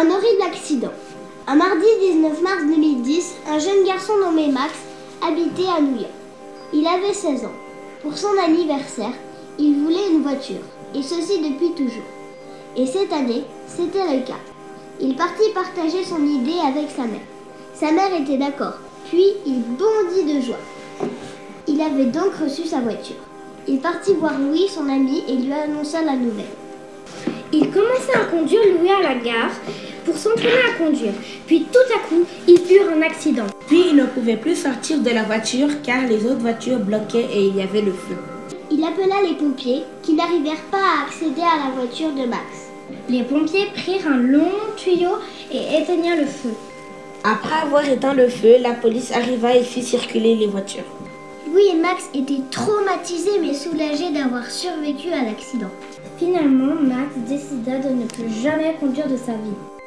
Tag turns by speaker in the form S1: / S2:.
S1: Un horrible accident. Un mardi 19 mars 2010, un jeune garçon nommé Max habitait à New York. Il avait 16 ans. Pour son anniversaire, il voulait une voiture, et ceci depuis toujours. Et cette année, c'était le cas. Il partit partager son idée avec sa mère. Sa mère était d'accord, puis il bondit de joie. Il avait donc reçu sa voiture. Il partit voir Louis, son ami, et lui annonça la nouvelle.
S2: Il commença à conduire Louis à la gare pour s'entraîner à conduire. Puis tout à coup, ils eurent un accident.
S3: Puis il ne pouvait plus sortir de la voiture car les autres voitures bloquaient et il y avait le feu.
S1: Il appela les pompiers qui n'arrivèrent pas à accéder à la voiture de Max.
S2: Les pompiers prirent un long tuyau et éteignirent le feu.
S3: Après avoir éteint le feu, la police arriva et fit circuler les voitures.
S1: Louis et Max étaient traumatisés mais soulagés d'avoir survécu à l'accident.
S2: Finalement, Max décida de ne plus jamais conduire de sa vie.